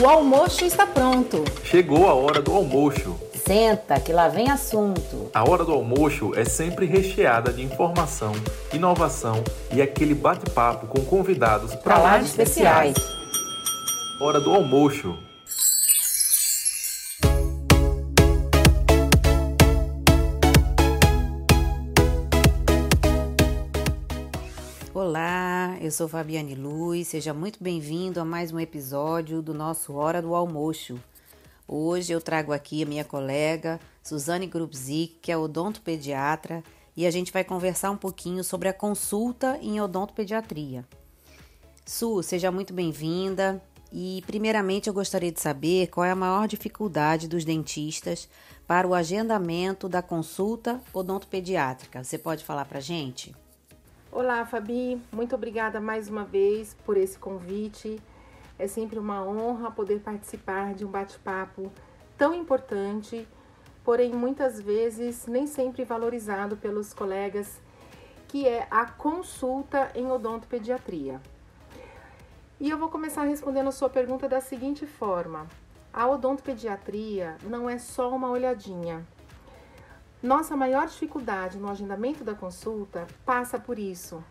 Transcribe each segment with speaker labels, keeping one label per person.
Speaker 1: O almoço está pronto.
Speaker 2: Chegou a hora do almoço.
Speaker 1: Senta, que lá vem assunto.
Speaker 2: A hora do almoço é sempre recheada de informação, inovação e aquele bate-papo com convidados
Speaker 1: para lá de especiais.
Speaker 2: Hora do almoço.
Speaker 1: Sou Fabiane Luz, seja muito bem-vindo a mais um episódio do nosso Hora do Almoço. Hoje eu trago aqui a minha colega Suzane Grubzik, que é odontopediatra, e a gente vai conversar um pouquinho sobre a consulta em odontopediatria. Su, seja muito bem-vinda. E primeiramente eu gostaria de saber qual é a maior dificuldade dos dentistas para o agendamento da consulta odontopediátrica. Você pode falar para gente?
Speaker 3: Olá, Fabi. Muito obrigada mais uma vez por esse convite. É sempre uma honra poder participar de um bate-papo tão importante, porém muitas vezes nem sempre valorizado pelos colegas, que é a consulta em odontopediatria. E eu vou começar respondendo a sua pergunta da seguinte forma: a odontopediatria não é só uma olhadinha, nossa maior dificuldade no agendamento da consulta passa por isso.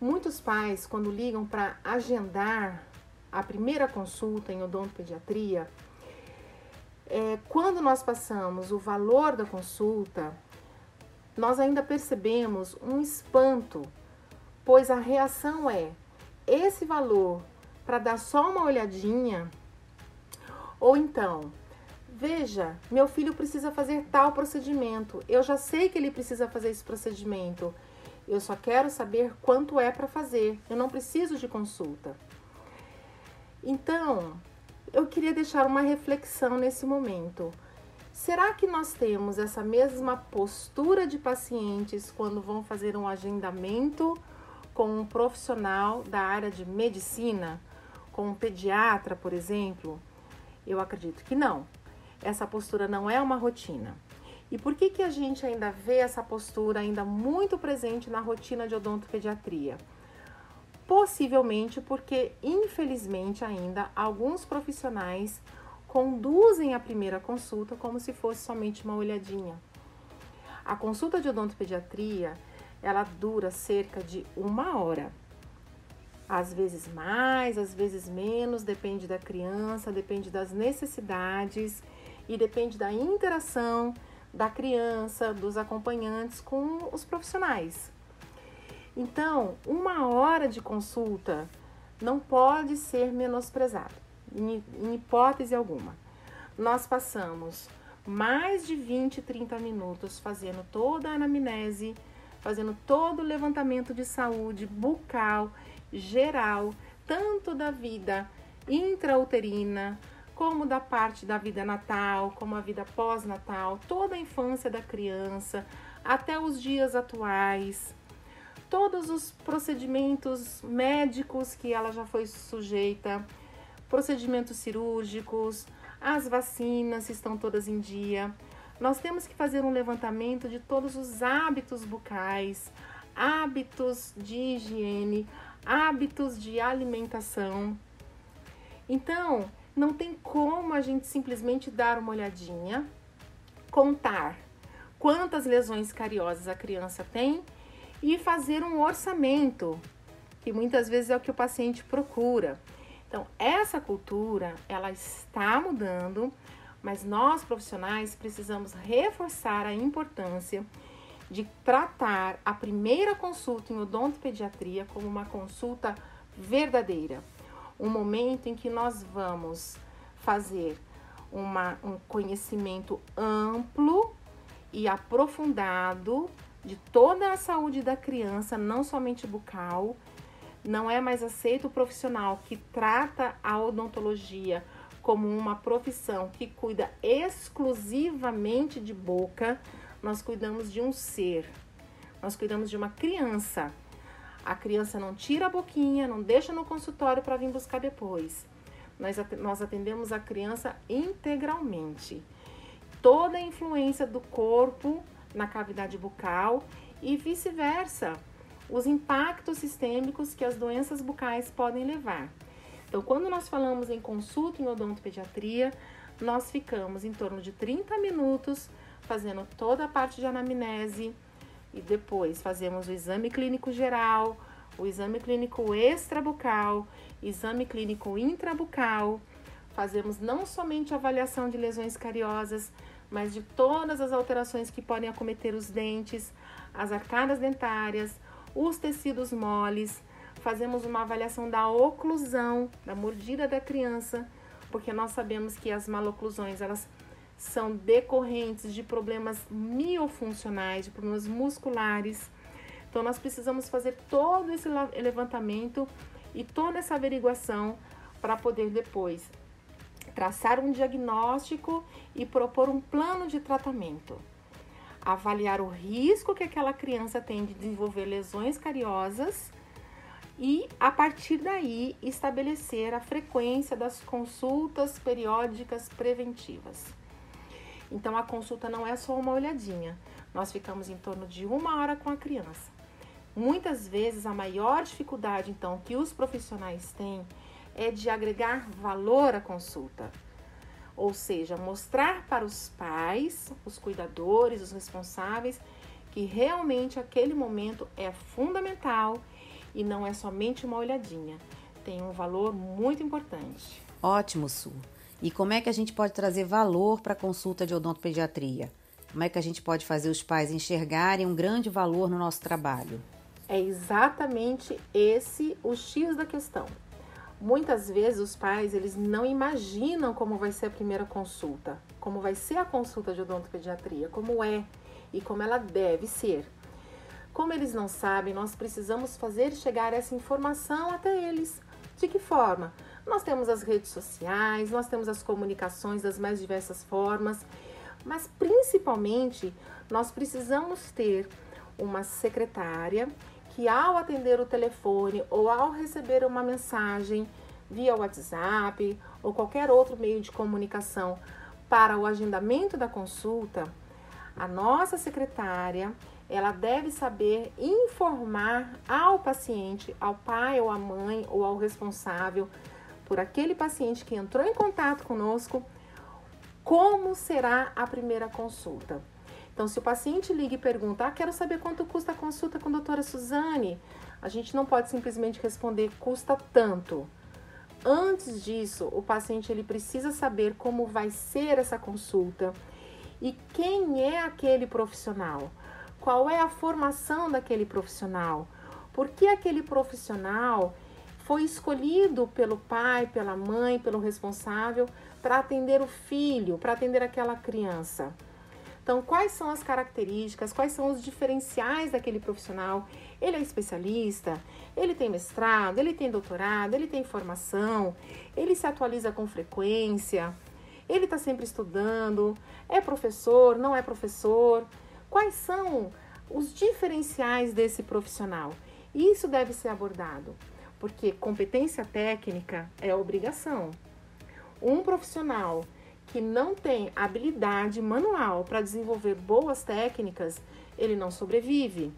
Speaker 3: Muitos pais, quando ligam para agendar a primeira consulta em odontopediatria, é, quando nós passamos o valor da consulta, nós ainda percebemos um espanto, pois a reação é esse valor para dar só uma olhadinha, ou então Veja, meu filho precisa fazer tal procedimento. Eu já sei que ele precisa fazer esse procedimento. Eu só quero saber quanto é para fazer. Eu não preciso de consulta. Então, eu queria deixar uma reflexão nesse momento. Será que nós temos essa mesma postura de pacientes quando vão fazer um agendamento com um profissional da área de medicina, com um pediatra, por exemplo? Eu acredito que não essa postura não é uma rotina. E por que, que a gente ainda vê essa postura ainda muito presente na rotina de odontopediatria? Possivelmente porque, infelizmente, ainda alguns profissionais conduzem a primeira consulta como se fosse somente uma olhadinha. A consulta de odontopediatria ela dura cerca de uma hora. Às vezes mais, às vezes menos, depende da criança, depende das necessidades e depende da interação da criança, dos acompanhantes com os profissionais. Então, uma hora de consulta não pode ser menosprezada, em, hipótese alguma. Nós passamos mais de 20, 30 minutos fazendo toda a anamnese, fazendo todo o levantamento de saúde bucal, geral, tanto da vida intrauterina, como da parte da vida natal, como a vida pós-natal, toda a infância da criança, até os dias atuais, todos os procedimentos médicos que ela já foi sujeita, procedimentos cirúrgicos, as vacinas estão todas em dia. Nós temos que fazer um levantamento de todos os hábitos bucais, hábitos de higiene, hábitos de alimentação. Então, não tem como a gente simplesmente dar uma olhadinha, contar quantas lesões cariosas a criança tem e fazer um orçamento, que muitas vezes é o que o paciente procura. Então, essa cultura, ela está mudando, mas nós profissionais precisamos reforçar a importância de tratar a primeira consulta em odontopediatria como uma consulta verdadeira um momento em que nós vamos fazer uma, um conhecimento amplo e aprofundado de toda a saúde da criança, não somente bucal. Não é mais aceito o profissional que trata a odontologia como uma profissão que cuida exclusivamente de boca. Nós cuidamos de um ser, nós cuidamos de uma criança a criança não tira a boquinha, não deixa no consultório para vir buscar depois. Nós, nós atendemos a criança integralmente. Toda a influência do corpo na cavidade bucal e vice-versa. Os impactos sistêmicos que as doenças bucais podem levar. Então, quando nós falamos em consulta em odontopediatria, nós ficamos em torno de 30 minutos fazendo toda a parte de anamnese e depois fazemos o exame clínico geral, o exame clínico extrabucal, exame clínico intrabucal. Fazemos não somente avaliação de lesões cariosas, mas de todas as alterações que podem acometer os dentes, as arcadas dentárias, os tecidos moles. Fazemos uma avaliação da oclusão, da mordida da criança, porque nós sabemos que as maloclusões elas são decorrentes de problemas miofuncionais, de problemas musculares. Então nós precisamos fazer todo esse levantamento e toda essa averiguação para poder depois traçar um diagnóstico e propor um plano de tratamento. Avaliar o risco que aquela criança tem de desenvolver lesões cariosas e, a partir daí, estabelecer a frequência das consultas periódicas preventivas. Então, a consulta não é só uma olhadinha, nós ficamos em torno de uma hora com a criança. Muitas vezes, a maior dificuldade, então, que os profissionais têm é de agregar valor à consulta. Ou seja, mostrar para os pais, os cuidadores, os responsáveis, que realmente aquele momento é fundamental e não é somente uma olhadinha. Tem um valor muito importante.
Speaker 1: Ótimo, Su. E como é que a gente pode trazer valor para a consulta de odontopediatria? Como é que a gente pode fazer os pais enxergarem um grande valor no nosso trabalho?
Speaker 3: É exatamente esse o X da questão. Muitas vezes os pais eles não imaginam como vai ser a primeira consulta, como vai ser a consulta de odontopediatria, como é e como ela deve ser. Como eles não sabem, nós precisamos fazer chegar essa informação até eles. De que forma? Nós temos as redes sociais, nós temos as comunicações das mais diversas formas, mas principalmente nós precisamos ter uma secretária que ao atender o telefone ou ao receber uma mensagem via WhatsApp ou qualquer outro meio de comunicação para o agendamento da consulta, a nossa secretária, ela deve saber informar ao paciente, ao pai ou à mãe ou ao responsável por aquele paciente que entrou em contato conosco, como será a primeira consulta. Então, se o paciente liga e pergunta, ah, quero saber quanto custa a consulta com a doutora Suzane, a gente não pode simplesmente responder, custa tanto. Antes disso, o paciente ele precisa saber como vai ser essa consulta e quem é aquele profissional, qual é a formação daquele profissional, por que aquele profissional foi escolhido pelo pai, pela mãe, pelo responsável para atender o filho, para atender aquela criança. Então, quais são as características, quais são os diferenciais daquele profissional? Ele é especialista, ele tem mestrado, ele tem doutorado, ele tem formação, ele se atualiza com frequência, ele está sempre estudando, é professor, não é professor? Quais são os diferenciais desse profissional? Isso deve ser abordado, porque competência técnica é obrigação. Um profissional que não tem habilidade manual para desenvolver boas técnicas, ele não sobrevive.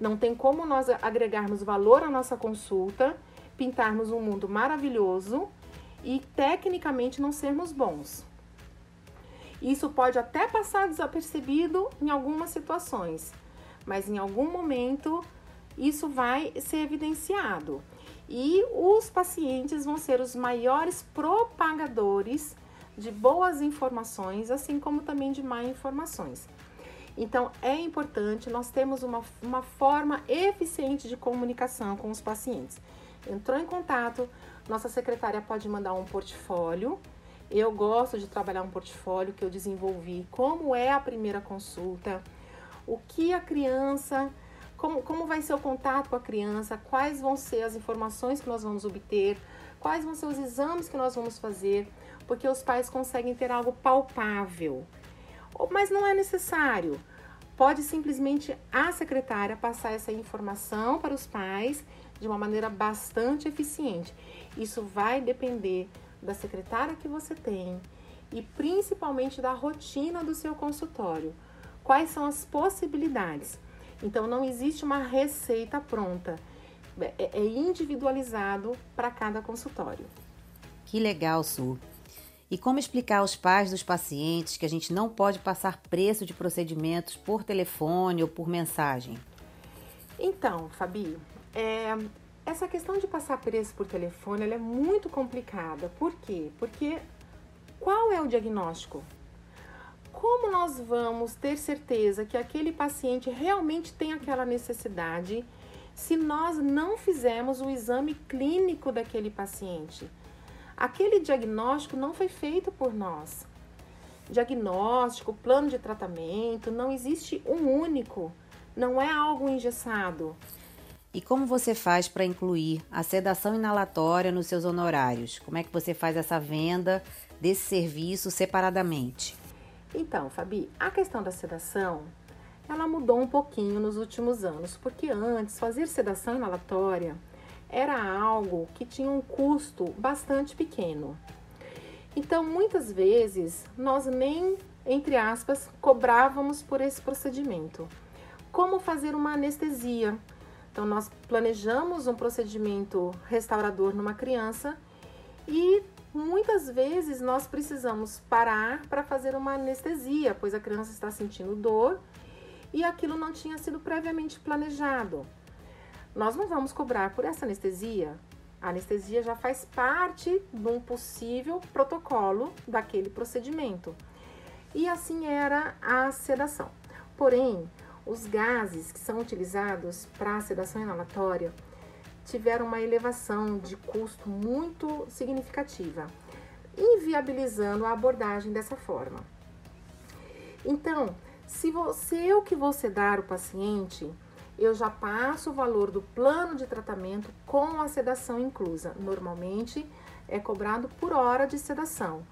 Speaker 3: Não tem como nós agregarmos valor à nossa consulta, pintarmos um mundo maravilhoso e tecnicamente não sermos bons. Isso pode até passar desapercebido em algumas situações, mas em algum momento isso vai ser evidenciado. E os pacientes vão ser os maiores propagadores de boas informações, assim como também de má informações. Então, é importante nós termos uma, uma forma eficiente de comunicação com os pacientes. Entrou em contato, nossa secretária pode mandar um portfólio. Eu gosto de trabalhar um portfólio que eu desenvolvi, como é a primeira consulta, o que a criança, como, como vai ser o contato com a criança, quais vão ser as informações que nós vamos obter, quais vão ser os exames que nós vamos fazer, porque os pais conseguem ter algo palpável. Mas não é necessário. Pode simplesmente a secretária passar essa informação para os pais de uma maneira bastante eficiente. Isso vai depender da secretária que você tem e principalmente da rotina do seu consultório. Quais são as possibilidades? Então não existe uma receita pronta. é, é individualizado para cada consultório.
Speaker 1: Que legal, Su. E como explicar aos pais dos pacientes que a gente não pode passar preço de procedimentos por telefone ou por mensagem?
Speaker 3: Então, Fabi, é, essa questão de passar preço por telefone é muito complicada. Por quê? Porque qual é o diagnóstico? Como nós vamos ter certeza que aquele paciente realmente tem aquela necessidade se nós não fizermos o exame clínico daquele paciente? Aquele diagnóstico não foi feito por nós. Diagnóstico, plano de tratamento, não existe um único, não é algo engessado.
Speaker 1: E como você faz para incluir a sedação inalatória nos seus honorários? Como é que você faz essa venda desse serviço separadamente?
Speaker 3: Então, Fabi, a questão da sedação, ela mudou um pouquinho nos últimos anos, porque antes fazer sedação inalatória era algo que tinha um custo bastante pequeno. Então, muitas vezes, nós nem, entre aspas, cobrávamos por esse procedimento. Como fazer uma anestesia? Então, nós planejamos um procedimento restaurador numa criança e muitas vezes nós precisamos parar para fazer uma anestesia, pois a criança está sentindo dor e aquilo não tinha sido previamente planejado. Nós não vamos cobrar por essa anestesia. A anestesia já faz parte de um possível protocolo daquele procedimento. E assim era a sedação. Porém, os gases que são utilizados para a sedação inalatória tiveram uma elevação de custo muito significativa, inviabilizando a abordagem dessa forma. Então, se você eu que vou sedar o paciente, eu já passo o valor do plano de tratamento com a sedação inclusa. Normalmente é cobrado por hora de sedação.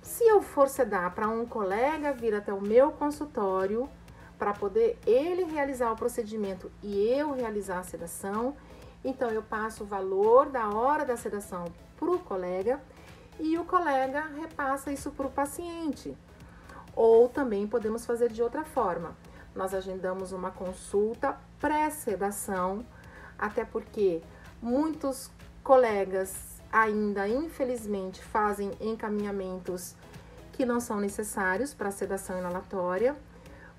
Speaker 3: Se eu for sedar para um colega vir até o meu consultório para poder ele realizar o procedimento e eu realizar a sedação, então eu passo o valor da hora da sedação para o colega e o colega repassa isso para o paciente. Ou também podemos fazer de outra forma nós agendamos uma consulta pré-sedação, até porque muitos colegas ainda, infelizmente, fazem encaminhamentos que não são necessários para sedação inalatória,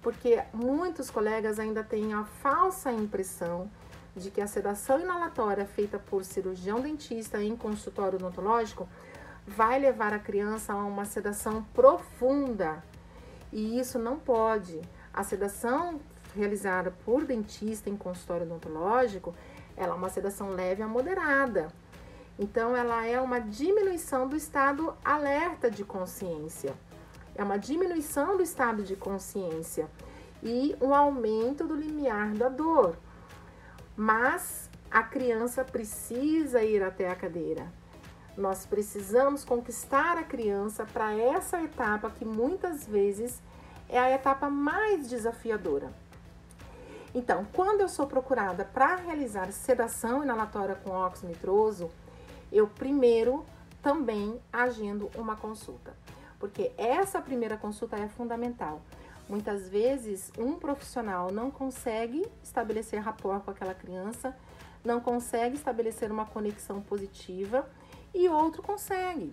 Speaker 3: porque muitos colegas ainda têm a falsa impressão de que a sedação inalatória feita por cirurgião dentista em consultório odontológico vai levar a criança a uma sedação profunda. E isso não pode. A sedação realizada por dentista em consultório odontológico, ela é uma sedação leve a moderada. Então, ela é uma diminuição do estado alerta de consciência. É uma diminuição do estado de consciência e um aumento do limiar da dor. Mas a criança precisa ir até a cadeira. Nós precisamos conquistar a criança para essa etapa que muitas vezes é a etapa mais desafiadora. Então, quando eu sou procurada para realizar sedação inalatória com óxido nitroso, eu primeiro também agendo uma consulta, porque essa primeira consulta é fundamental. Muitas vezes, um profissional não consegue estabelecer rapport com aquela criança, não consegue estabelecer uma conexão positiva e outro consegue.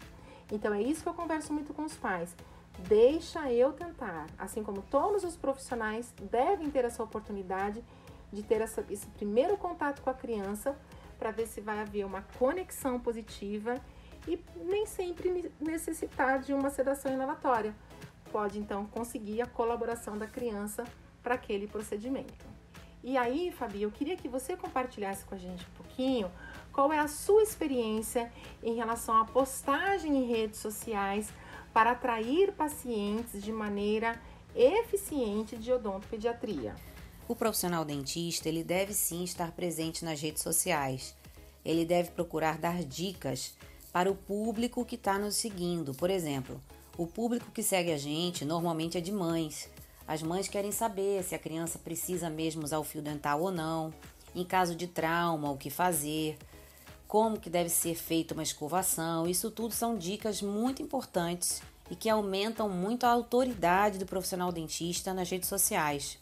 Speaker 3: Então, é isso que eu converso muito com os pais. Deixa eu tentar. Assim como todos os profissionais devem ter essa oportunidade de ter essa, esse primeiro contato com a criança para ver se vai haver uma conexão positiva e nem sempre necessitar de uma sedação inalatória. Pode então conseguir a colaboração da criança para aquele procedimento. E aí, Fabi, eu queria que você compartilhasse com a gente um pouquinho qual é a sua experiência em relação à postagem em redes sociais para atrair pacientes de maneira eficiente de odontopediatria.
Speaker 1: O profissional dentista, ele deve sim estar presente nas redes sociais. Ele deve procurar dar dicas para o público que está nos seguindo. Por exemplo, o público que segue a gente normalmente é de mães. As mães querem saber se a criança precisa mesmo usar o fio dental ou não, em caso de trauma, o que fazer, como que deve ser feita uma escovação. Isso tudo são dicas muito importantes e que aumentam muito a autoridade do profissional dentista nas redes sociais.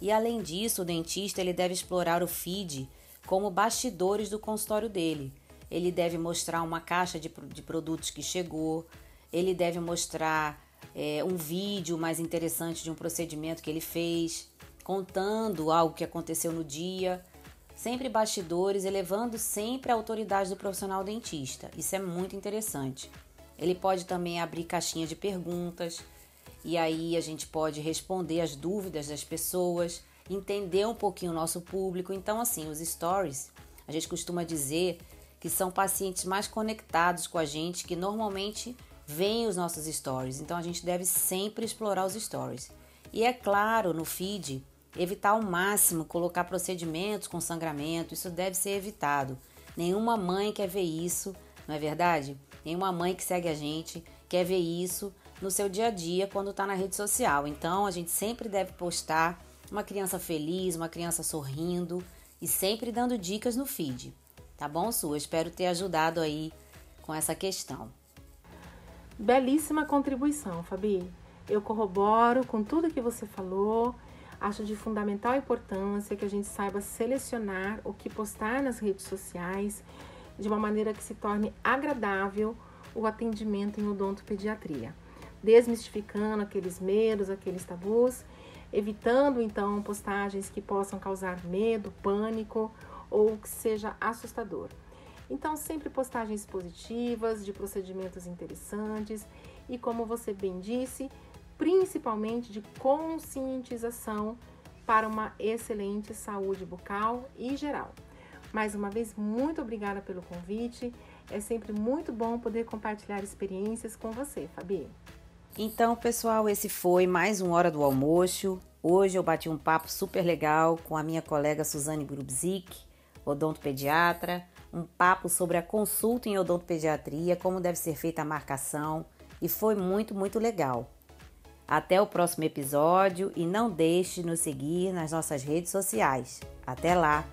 Speaker 1: E além disso, o dentista ele deve explorar o feed como bastidores do consultório dele. Ele deve mostrar uma caixa de, de produtos que chegou, ele deve mostrar é, um vídeo mais interessante de um procedimento que ele fez, contando algo que aconteceu no dia. Sempre bastidores, elevando sempre a autoridade do profissional dentista. Isso é muito interessante. Ele pode também abrir caixinha de perguntas e aí a gente pode responder as dúvidas das pessoas, entender um pouquinho o nosso público. Então, assim, os stories, a gente costuma dizer que são pacientes mais conectados com a gente, que normalmente veem os nossos stories. Então, a gente deve sempre explorar os stories. E é claro, no feed, evitar ao máximo colocar procedimentos com sangramento, isso deve ser evitado. Nenhuma mãe quer ver isso, não é verdade? Nenhuma mãe que segue a gente quer ver isso no seu dia a dia quando está na rede social. Então a gente sempre deve postar uma criança feliz, uma criança sorrindo e sempre dando dicas no feed. Tá bom, Su? espero ter ajudado aí com essa questão.
Speaker 3: Belíssima contribuição, Fabi. Eu corroboro com tudo que você falou. Acho de fundamental importância que a gente saiba selecionar o que postar nas redes sociais de uma maneira que se torne agradável o atendimento em odontopediatria, desmistificando aqueles medos, aqueles tabus, evitando então postagens que possam causar medo, pânico ou que seja assustador. Então, sempre postagens positivas, de procedimentos interessantes e, como você bem disse, principalmente de conscientização para uma excelente saúde bucal e geral. Mais uma vez, muito obrigada pelo convite. É sempre muito bom poder compartilhar experiências com você, Fabi.
Speaker 1: Então, pessoal, esse foi mais um Hora do Almoço. Hoje eu bati um papo super legal com a minha colega Suzane Grubzik, odontopediatra, um papo sobre a consulta em odontopediatria, como deve ser feita a marcação, e foi muito, muito legal. Até o próximo episódio e não deixe de nos seguir nas nossas redes sociais. Até lá!